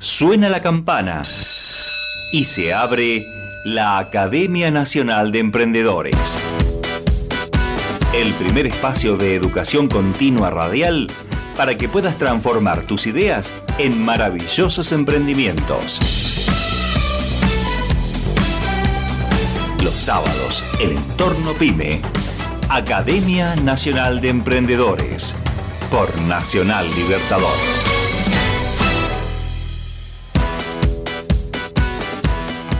Suena la campana y se abre la Academia Nacional de Emprendedores. El primer espacio de educación continua radial para que puedas transformar tus ideas en maravillosos emprendimientos. Los sábados, el entorno pyme, Academia Nacional de Emprendedores, por Nacional Libertador.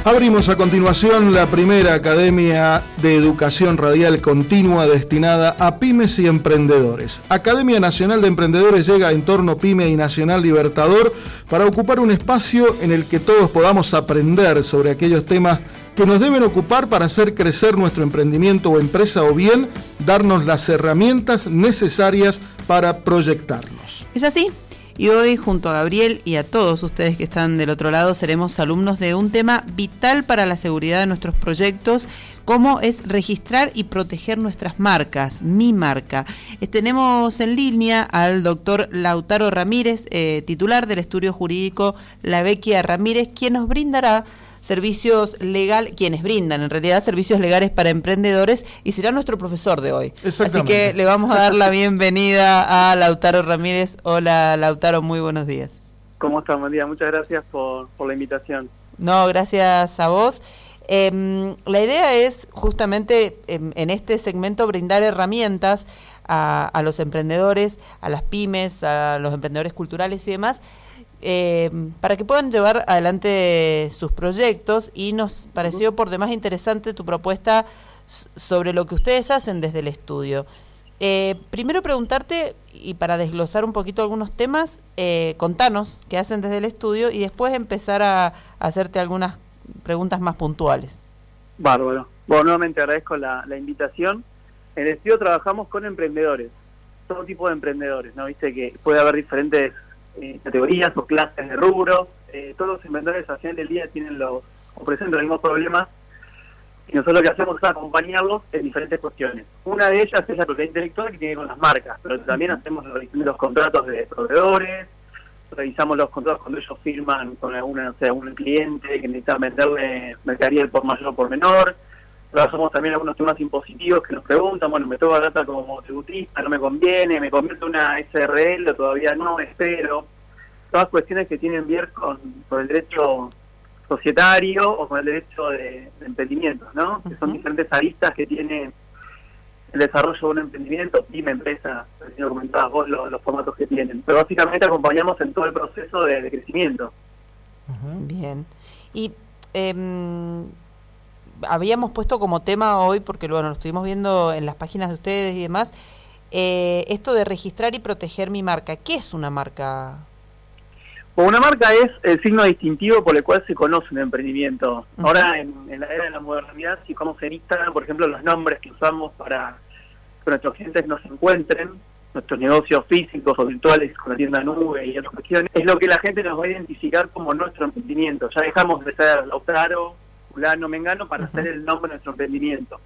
Abrimos a continuación la primera Academia de Educación Radial Continua destinada a pymes y emprendedores. Academia Nacional de Emprendedores llega a entorno pyme y Nacional Libertador para ocupar un espacio en el que todos podamos aprender sobre aquellos temas que nos deben ocupar para hacer crecer nuestro emprendimiento o empresa o bien darnos las herramientas necesarias para proyectarnos. ¿Es así? Y hoy, junto a Gabriel y a todos ustedes que están del otro lado, seremos alumnos de un tema vital para la seguridad de nuestros proyectos, como es registrar y proteger nuestras marcas, mi marca. Eh, tenemos en línea al doctor Lautaro Ramírez, eh, titular del estudio jurídico La Vecchia Ramírez, quien nos brindará servicios legales, quienes brindan en realidad servicios legales para emprendedores y será nuestro profesor de hoy. Así que le vamos a dar la bienvenida a Lautaro Ramírez. Hola Lautaro, muy buenos días. ¿Cómo estás, María? Muchas gracias por, la invitación. No, gracias a vos. Em, la idea es justamente en, en, este segmento brindar herramientas a, a, los emprendedores, a las pymes, a los emprendedores culturales y demás, eh, para que puedan llevar adelante sus proyectos y nos pareció por demás interesante tu propuesta sobre lo que ustedes hacen desde el estudio. Eh, primero preguntarte, y para desglosar un poquito algunos temas, eh, contanos qué hacen desde el estudio y después empezar a, hacerte algunas preguntas más puntuales. Bárbaro. Bueno, nuevamente agradezco la, la invitación. En el estudio trabajamos con emprendedores, todo tipo de emprendedores, ¿no? Viste que puede haber diferentes eh, categorías o clases de rubros. Eh, todos los inventores al final del día tienen los o presentan los mismos problemas y nosotros lo que hacemos es acompañarlos en diferentes cuestiones. Una de ellas es la propiedad intelectual que tiene con las marcas, pero también hacemos los contratos de proveedores, revisamos los contratos cuando ellos firman con alguna, o sea, un cliente que necesita venderle mercadería por mayor o por menor, trabajamos también algunos temas impositivos que nos preguntan, bueno, me toca data como tributista, no me conviene, me convierto en una SRL, todavía no, espero. Todas cuestiones que tienen que ver con, el derecho societario o con el derecho de, emprendimiento, ¿no? Que son diferentes aristas que tiene el desarrollo de un emprendimiento, pyme, empresa, como comentabas vos, los, formatos que tienen. Pero básicamente acompañamos en todo el proceso de, crecimiento. Bien. Y eh, habíamos puesto como tema hoy, porque bueno, lo estuvimos viendo en las páginas de ustedes y demás, eh, esto de registrar y proteger mi marca. ¿Qué es una marca? una marca es el signo distintivo por el cual se conoce un emprendimiento. Ahora, en, la era de la modernidad, si como en Instagram, por ejemplo, los nombres que usamos para que nuestros clientes nos encuentren, nuestros negocios físicos o virtuales con la tienda nube y otras cuestiones, es lo que la gente nos va a identificar como nuestro emprendimiento. Ya dejamos de ser Lautaro, fulano, mengano, para hacer el nombre de nuestro emprendimiento.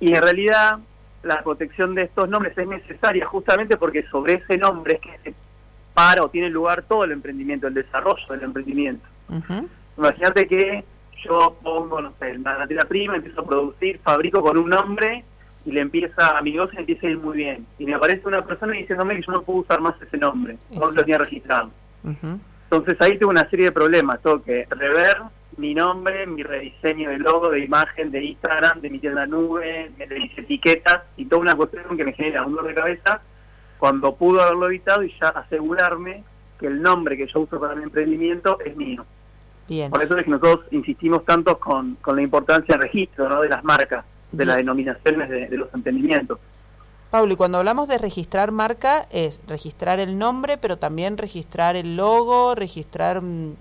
Y en realidad la protección de estos nombres es necesaria justamente porque sobre ese nombre es que se para o tiene lugar todo el emprendimiento, el desarrollo del emprendimiento. Imagínate que yo pongo, no sé, la materia prima, empiezo a producir, fabrico con un nombre y le empieza a mi negocio empieza a ir muy bien. Y me aparece una persona diciéndome que yo no puedo usar más ese nombre, no lo tenía registrado. Entonces ahí tengo una serie de problemas, tengo que rever mi nombre, mi rediseño de logo, de imagen, de Instagram, de mi tienda nube, de mis etiquetas y toda una cuestión que me genera un dolor de cabeza cuando pudo haberlo evitado y ya asegurarme que el nombre que yo uso para mi emprendimiento es mío. Bien. Por eso es que nosotros insistimos tanto con, con la importancia del registro ¿no? de las marcas, de las denominaciones de, de los emprendimientos. Pablo, y cuando hablamos de registrar marca, es registrar el nombre, pero también registrar el logo, registrar mm,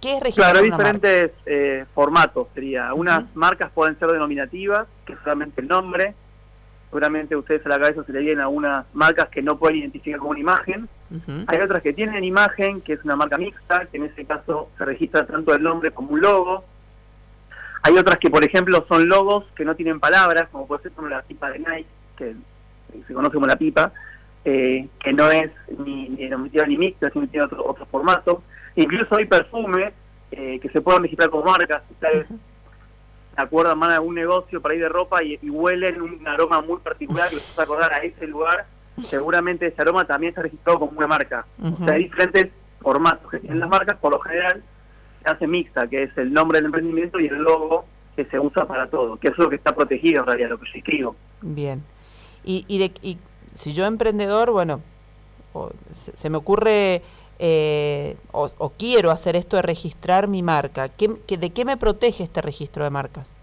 ¿Qué es registrar Claro, hay diferentes eh, formatos, sería. Unas marcas pueden ser denominativas, que es solamente el nombre. Seguramente ustedes a la cabeza se le vienen algunas marcas que no pueden identificar como una imagen. Hay otras que tienen imagen, que es una marca mixta, que en ese caso se registra tanto el nombre como un logo. Hay otras que, por ejemplo, son logos que no tienen palabras, como puede ser como la pipa de Nike, que se conoce como la pipa, eh, que no es ni, ni ni mixta, sino tiene otro, otro formato. Incluso hay perfumes eh, que se pueden registrar como marcas. Ustedes se acuerdan más de algún negocio para ir de ropa y, huelen un aroma muy particular que les a acordar a ese lugar. Seguramente ese aroma también está registrado como una marca. O sea, hay diferentes formatos que tienen las marcas, por lo general se hace mixta, que es el nombre del emprendimiento y el logo que se usa para todo, que es lo que está protegido en realidad, lo que yo escribo. Bien. Y, y, de, y si yo emprendedor, bueno, se, me ocurre eh, o, quiero hacer esto de registrar mi marca, ¿qué, de qué me protege este registro de marcas?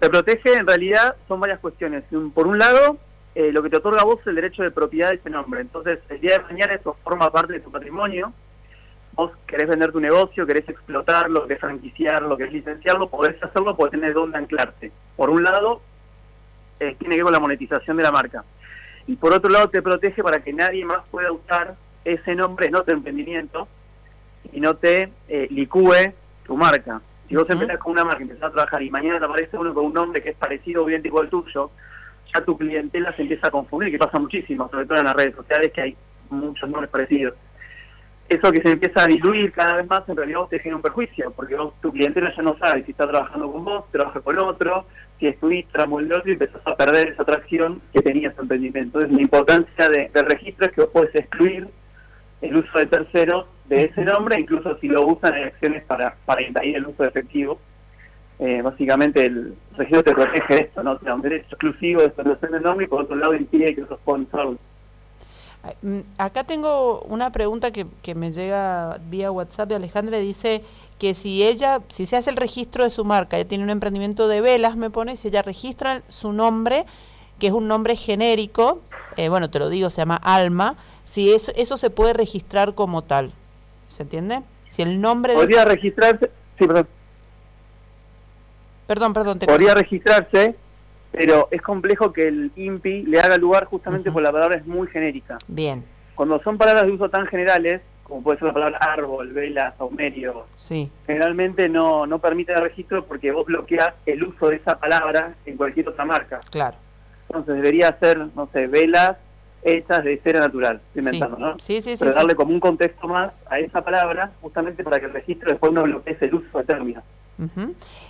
Te protege en realidad son varias cuestiones. Por un lado, eh, lo que te otorga a vos es el derecho de propiedad de ese nombre. Entonces, el día de mañana eso forma parte de tu patrimonio. Vos querés vender tu negocio, querés explotarlo, querés franquiciarlo, querés licenciarlo, podés hacerlo, podés tener dónde anclarte. Por un lado, eh, tiene que ver con la monetización de la marca y por otro lado te protege para que nadie más pueda usar ese nombre en otro emprendimiento y no te eh, licúe tu marca. Si vos empezás con una marca y empezás a trabajar y mañana te aparece uno con un nombre que es parecido o idéntico al tuyo, ya tu clientela se empieza a confundir, que pasa muchísimo, sobre todo en las redes sociales, que hay muchos nombres parecidos eso que se empieza a diluir cada vez más, en realidad vos te genera un perjuicio, porque vos, tu clientela ya no sabe si está trabajando con vos, trabaja con otro, si es tu Instagram o el otro, y empezás a perder esa atracción que tenías tu emprendimiento. Entonces, la importancia de, del registro es que vos podés excluir el uso de terceros de ese nombre, incluso si lo usan en acciones para, para impedir el uso efectivo. Eh, básicamente, el registro te protege esto, ¿no? Te da un derecho exclusivo de explotación del nombre y por otro lado impide que otros puedan usarlo. Mm, acá tengo una pregunta que, que, me llega vía WhatsApp de Alejandra, dice que si ella, si se hace el registro de su marca, ella tiene un emprendimiento de velas, me pone, si ella registra su nombre, que es un nombre genérico, eh, bueno, te lo digo, se llama Alma, si eso, eso se puede registrar como tal, ¿se entiende? Si el nombre... Podría registrarse, sí, perdón. Perdón, perdón. Podría registrarse pero es complejo que el INPI le haga lugar justamente porque la palabra es muy genérica. Bien. Cuando son palabras de uso tan generales, como puede ser la palabra árbol, vela, saumerio, sí. generalmente no, no permite el registro porque vos bloqueas el uso de esa palabra en cualquier otra marca. Claro. Entonces debería ser, no sé, velas hechas de cera natural, inventando, ¿no? Sí, sí, sí. Pero darle como un contexto más a esa palabra, justamente para que el registro después no bloquee el uso de términos.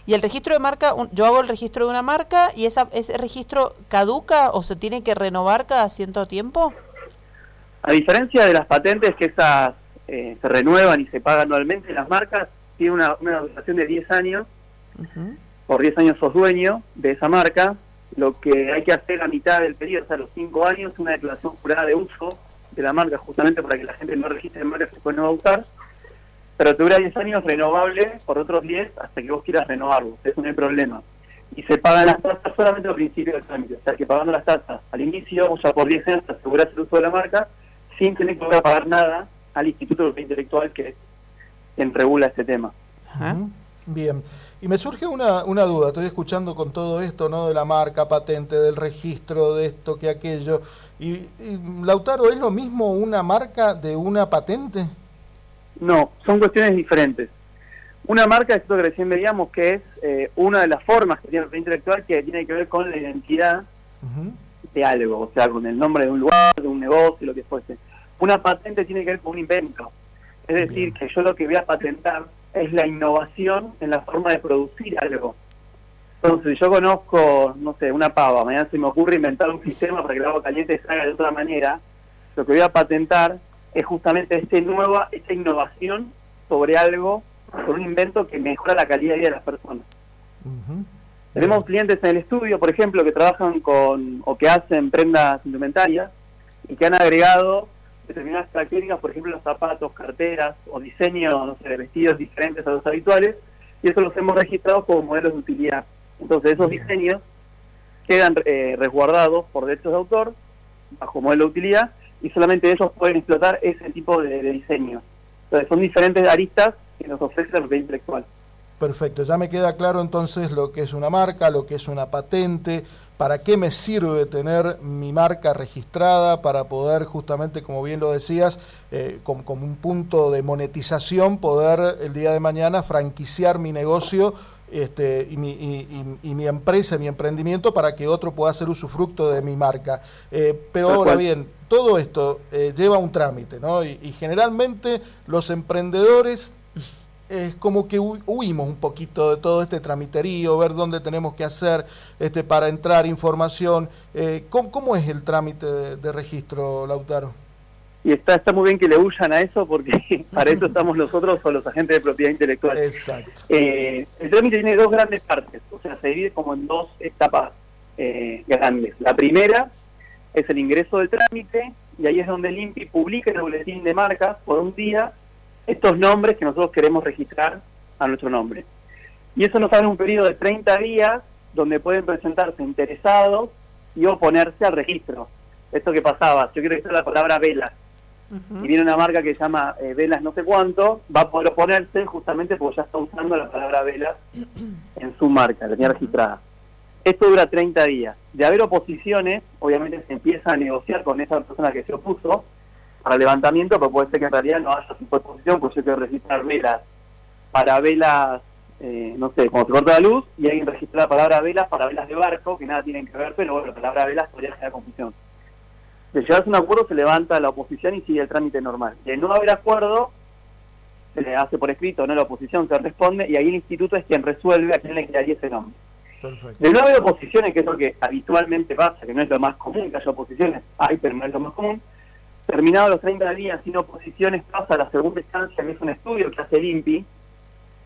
Y el registro de marca, yo hago el registro de una marca y esa, ese registro caduca o se tiene que renovar cada cierto tiempo. A diferencia de las patentes que esas eh, se renuevan y se pagan anualmente, las marcas tienen una, una duración de 10 años. Por 10 años sos dueño de esa marca. Lo que hay que hacer a mitad del periodo, o sea, los 5 años, una declaración jurada de uso de la marca, justamente para que la gente no registre marcas después no va a usar pero te dura 10 años renovable por otros 10 hasta que vos quieras renovarlo, eso no hay problema. Y se pagan las tasas solamente al principio del trámite, o sea que pagando las tasas al inicio, o sea, por 10 años aseguras el uso de la marca sin tener que pagar nada al Instituto de Intelectual que quien regula este tema. Bien, y me surge una, una duda, estoy escuchando con todo esto, ¿no? De la marca, patente, del registro, de esto, que aquello. Y, y Lautaro, ¿es lo mismo una marca de una patente? No, son cuestiones diferentes. Una marca, esto que recién veíamos, que es eh, una de las formas que tiene el intelectual que tiene que ver con la identidad de algo, o sea, con el nombre de un lugar, de un negocio, lo que fuese. Una patente tiene que ver con un invento. Es decir, que yo lo que voy a patentar es la innovación en la forma de producir algo. Entonces, si yo conozco, no sé, una pava, mañana se me ocurre inventar un sistema para que el agua caliente salga de otra manera, lo que voy a patentar es justamente este nueva, esta innovación sobre algo, sobre un invento que mejora la calidad de vida de las personas. Tenemos clientes en el estudio, por ejemplo, que trabajan con o que hacen prendas indumentarias y que han agregado determinadas características, por ejemplo, los zapatos, carteras o diseños no sé, de vestidos diferentes a los habituales, y eso los hemos registrado como modelos de utilidad. Entonces, esos diseños quedan eh, resguardados por derechos de autor bajo modelo de utilidad y solamente ellos pueden explotar ese tipo de, diseño. Entonces son diferentes aristas que nos ofrece la propiedad intelectual. Perfecto, ya me queda claro entonces lo que es una marca, lo que es una patente, para qué me sirve tener mi marca registrada para poder justamente, como bien lo decías, eh, como, un punto de monetización, poder el día de mañana franquiciar mi negocio este, y, mi, empresa, mi emprendimiento, para que otro pueda hacer usufructo de mi marca. Eh, pero ahora bien, todo esto eh, lleva un trámite, ¿no? Y, generalmente los emprendedores es como que huimos un poquito de todo este tramiterío, ver dónde tenemos que hacer este, para entrar información. Eh, ¿cómo, es el trámite de registro, Lautaro? y está, está muy bien que le huyan a eso porque para eso estamos nosotros o los agentes de propiedad intelectual. Exacto. Eh, el trámite tiene dos grandes partes, o sea, se divide como en dos etapas eh, grandes. La primera es el ingreso del trámite y ahí es donde el INPI publica el boletín de marcas por un día estos nombres que nosotros queremos registrar a nuestro nombre. Y eso nos abre un periodo de 30 días donde pueden presentarse interesados y oponerse al registro. Esto que pasaba, yo quiero registrar la palabra vela y viene una marca que se llama eh, Velas no sé cuánto, va a poder oponerse justamente porque ya está usando la palabra Velas en su marca, la tenía registrada. Esto dura 30 días. De haber oposiciones, obviamente se empieza a negociar con esa persona que se opuso para levantamiento, pero puede ser que en realidad no haya su oposición, porque yo quiero registrar velas para velas, eh, no sé, como se corta la luz, y alguien registra la palabra velas para velas de barco, que nada tienen que ver, pero bueno, la palabra velas podría generar confusión de llegarse a un acuerdo se levanta la oposición y sigue el trámite normal. De no haber acuerdo, se le hace por escrito, no la oposición se responde y ahí el instituto es quien resuelve a quién le quedaría ese nombre. De no haber oposiciones, que es lo que habitualmente pasa, que no es lo más común que haya oposiciones, hay, pero no es lo más común, terminados los 30 días sin oposiciones pasa a la segunda instancia, que es un estudio que hace el INPI,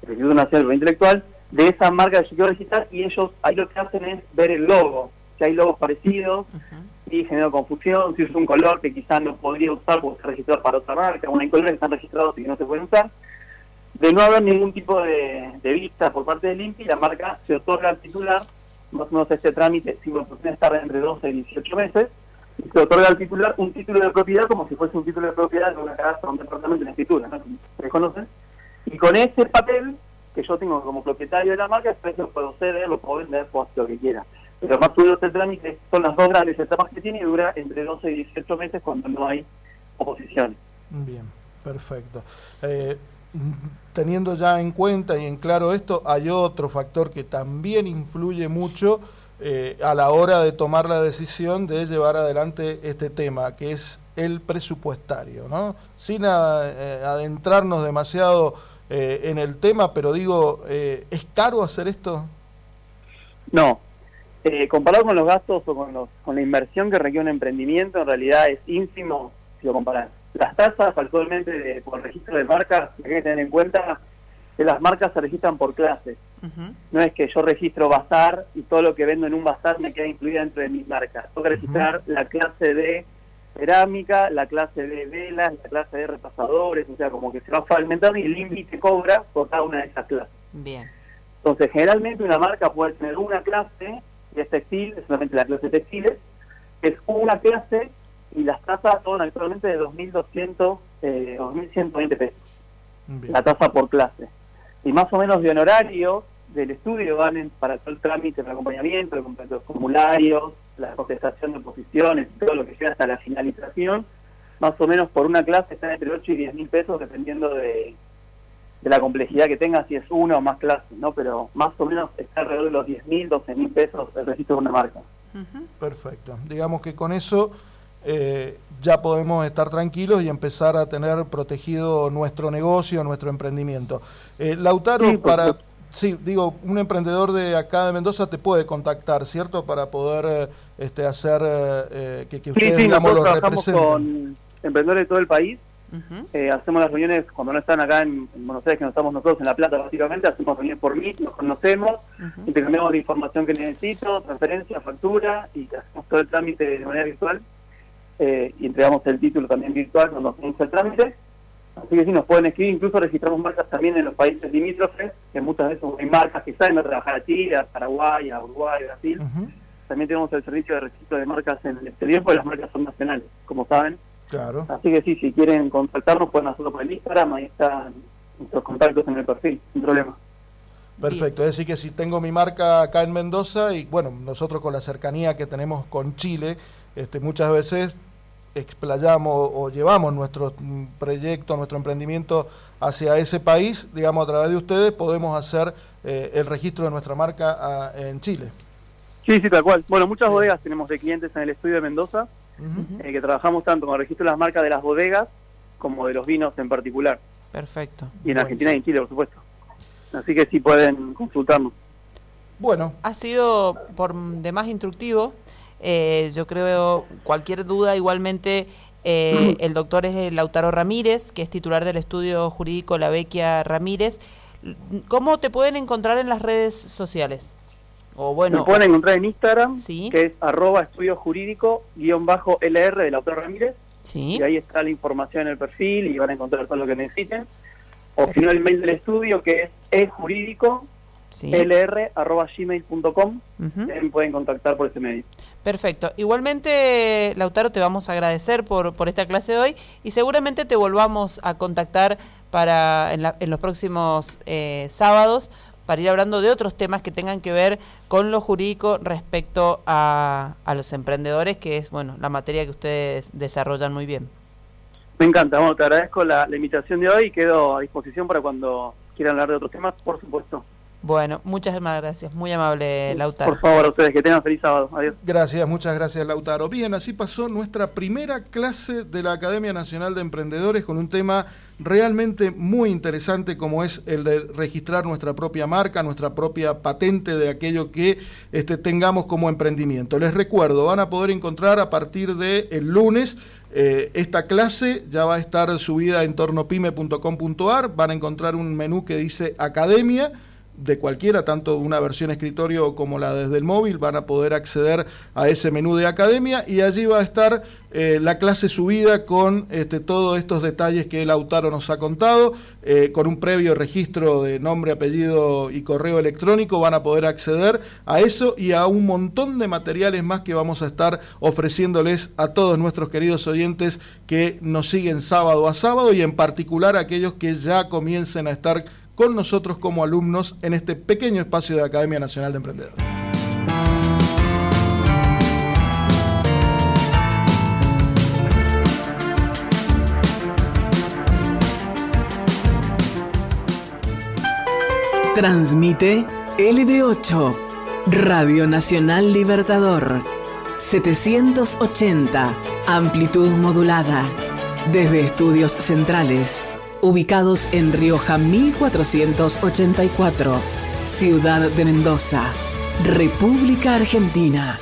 el Instituto Nacional de Intelectual, de esa marca que yo quiero registrar y ellos ahí lo que hacen es ver el logo, si hay logos parecidos, y genera confusión, si es un color que quizás no podría usar porque está registrado para otra marca, bueno, hay colores que están registrados y que no se pueden usar. De no haber ningún tipo de, vista por parte del INPI, la marca se otorga al titular, más o menos este trámite, si la estar entre 12 y 18 meses, y se otorga al titular un título de propiedad como si fuese un título de propiedad de una casa o un departamento en escritura, ¿no? ¿Se conocen? Y con ese papel que yo tengo como propietario de la marca, después lo puedo ceder, lo puedo vender, puedo hacer lo que quiera. Pero más o el trámite son las dos grandes etapas que tiene y dura entre 12 y 18 meses cuando no hay oposición. Bien, perfecto. Eh, teniendo ya en cuenta y en claro esto, hay otro factor que también influye mucho eh, a la hora de tomar la decisión de llevar adelante este tema, que es el presupuestario, ¿no? Sin eh, adentrarnos demasiado en el tema, pero digo, ¿es caro hacer esto? No, eh, comparado con los gastos o con, los, con la inversión que requiere un emprendimiento, en realidad es ínfimo si lo comparas. Las tasas actualmente de, por registro de marcas, hay que tener en cuenta que las marcas se registran por clases. No es que yo registro bazar y todo lo que vendo en un bazar me queda incluido dentro de mis marcas. Tengo que registrar la clase de cerámica, la clase de velas, la clase de repasadores, o sea, como que se va fragmentando y el límite cobra por cada una de esas clases. Bien. Entonces, generalmente una marca puede tener una clase es textil, es solamente la clase textiles, es una clase y las tasas son actualmente de 2.200, eh, 2.120 pesos. La tasa por clase. Y más o menos de honorario del estudio van para todo el trámite el acompañamiento, los formularios, la contestación de posiciones, todo lo que llega hasta la finalización, más o menos por una clase están entre 8 y 10 mil pesos dependiendo de, de la complejidad que tenga, si es una o más clases, ¿no? Pero más o menos está alrededor de los 10 mil, 12 mil pesos el registro de una marca. Perfecto. Digamos que con eso eh, ya podemos estar tranquilos y empezar a tener protegido nuestro negocio, nuestro emprendimiento. Eh, Lautaro, para... Sí, digo, un emprendedor de acá de Mendoza te puede contactar, ¿cierto? Para poder eh, este, hacer que, que, ustedes, digamos, lo representen. con emprendedores de todo el país eh, hacemos las reuniones cuando no están acá en, Buenos Aires, que no estamos nosotros en La Plata, básicamente, hacemos reuniones por mí, nos conocemos, intercambiamos la información que necesito, transferencia, factura, y hacemos todo el trámite de manera virtual, eh, y entregamos el título también virtual cuando hacemos el trámite. Así que sí, nos pueden escribir, incluso registramos marcas también en los países limítrofes, que muchas veces hay marcas que saben a trabajar a Chile, a Paraguay, a Uruguay, a Brasil. También tenemos el servicio de registro de marcas en el exterior, porque las marcas son nacionales, como saben. Claro. Así que sí, si quieren contactarnos pueden hacerlo por el Instagram, ahí están nuestros contactos en el perfil, sin problema. Perfecto, es decir que si tengo mi marca acá en Mendoza y bueno, nosotros con la cercanía que tenemos con Chile, este, muchas veces explayamos o llevamos nuestro proyecto, nuestro emprendimiento hacia ese país, digamos, a través de ustedes podemos hacer eh, el registro de nuestra marca ah, en Chile. Sí, sí, tal cual. Bueno, muchas bodegas tenemos de clientes en el estudio de Mendoza, eh, que trabajamos tanto con el registro de las marcas de las bodegas como de los vinos en particular. Perfecto. Y en Argentina y en Chile, por supuesto. Así que sí pueden consultarnos. Bueno. Ha sido por demás instructivo. Eh, yo creo cualquier duda igualmente eh, el doctor es Lautaro Ramírez, que es titular del estudio jurídico La Vecchia Ramírez. ¿Cómo te pueden encontrar en las redes sociales? O bueno, Me pueden encontrar en Instagram, que es arroba estudio jurídico guion bajo LR del autor Ramírez. Y ahí está la información en el perfil y van a encontrar todo lo que necesiten. O si no, el mail del estudio que es ejurídico sí. lr.gmail.com. pueden contactar por ese medio. Perfecto. Igualmente, Lautaro, te vamos a agradecer por, por esta clase de hoy y seguramente te volvamos a contactar para en, en los próximos eh, sábados para ir hablando de otros temas que tengan que ver con lo jurídico respecto a, a los emprendedores, que es bueno la materia que ustedes desarrollan muy bien. Me encanta, bueno, te agradezco la, la invitación de hoy y quedo a disposición para cuando quieran hablar de otros temas, por supuesto. Bueno, muchas gracias. Muy amable, Lautaro. Por favor, a ustedes que tengan feliz sábado. Adiós. Gracias, muchas gracias, Lautaro. Bien, así pasó nuestra primera clase de la Academia Nacional de Emprendedores con un tema realmente muy interesante como es el de registrar nuestra propia marca, nuestra propia patente de aquello que este, tengamos como emprendimiento. Les recuerdo, van a poder encontrar a partir del el lunes eh, esta clase ya va a estar subida en tornopime.com.ar, van a encontrar un menú que dice Academia de cualquiera, tanto una versión escritorio como la desde el móvil, van a poder acceder a ese menú de academia y allí va a estar eh, la clase subida con este, todos estos detalles que Lautaro nos ha contado, eh, con un previo registro de nombre, apellido y correo electrónico, van a poder acceder a eso y a un montón de materiales más que vamos a estar ofreciéndoles a todos nuestros queridos oyentes que nos siguen sábado a sábado y en particular a aquellos que ya comiencen a estar con nosotros como alumnos en este pequeño espacio de Academia Nacional de Emprendedores. Transmite LB8, Radio Nacional Libertador, 780, amplitud modulada, desde estudios centrales ubicados en Rioja 1484, Ciudad de Mendoza, República Argentina.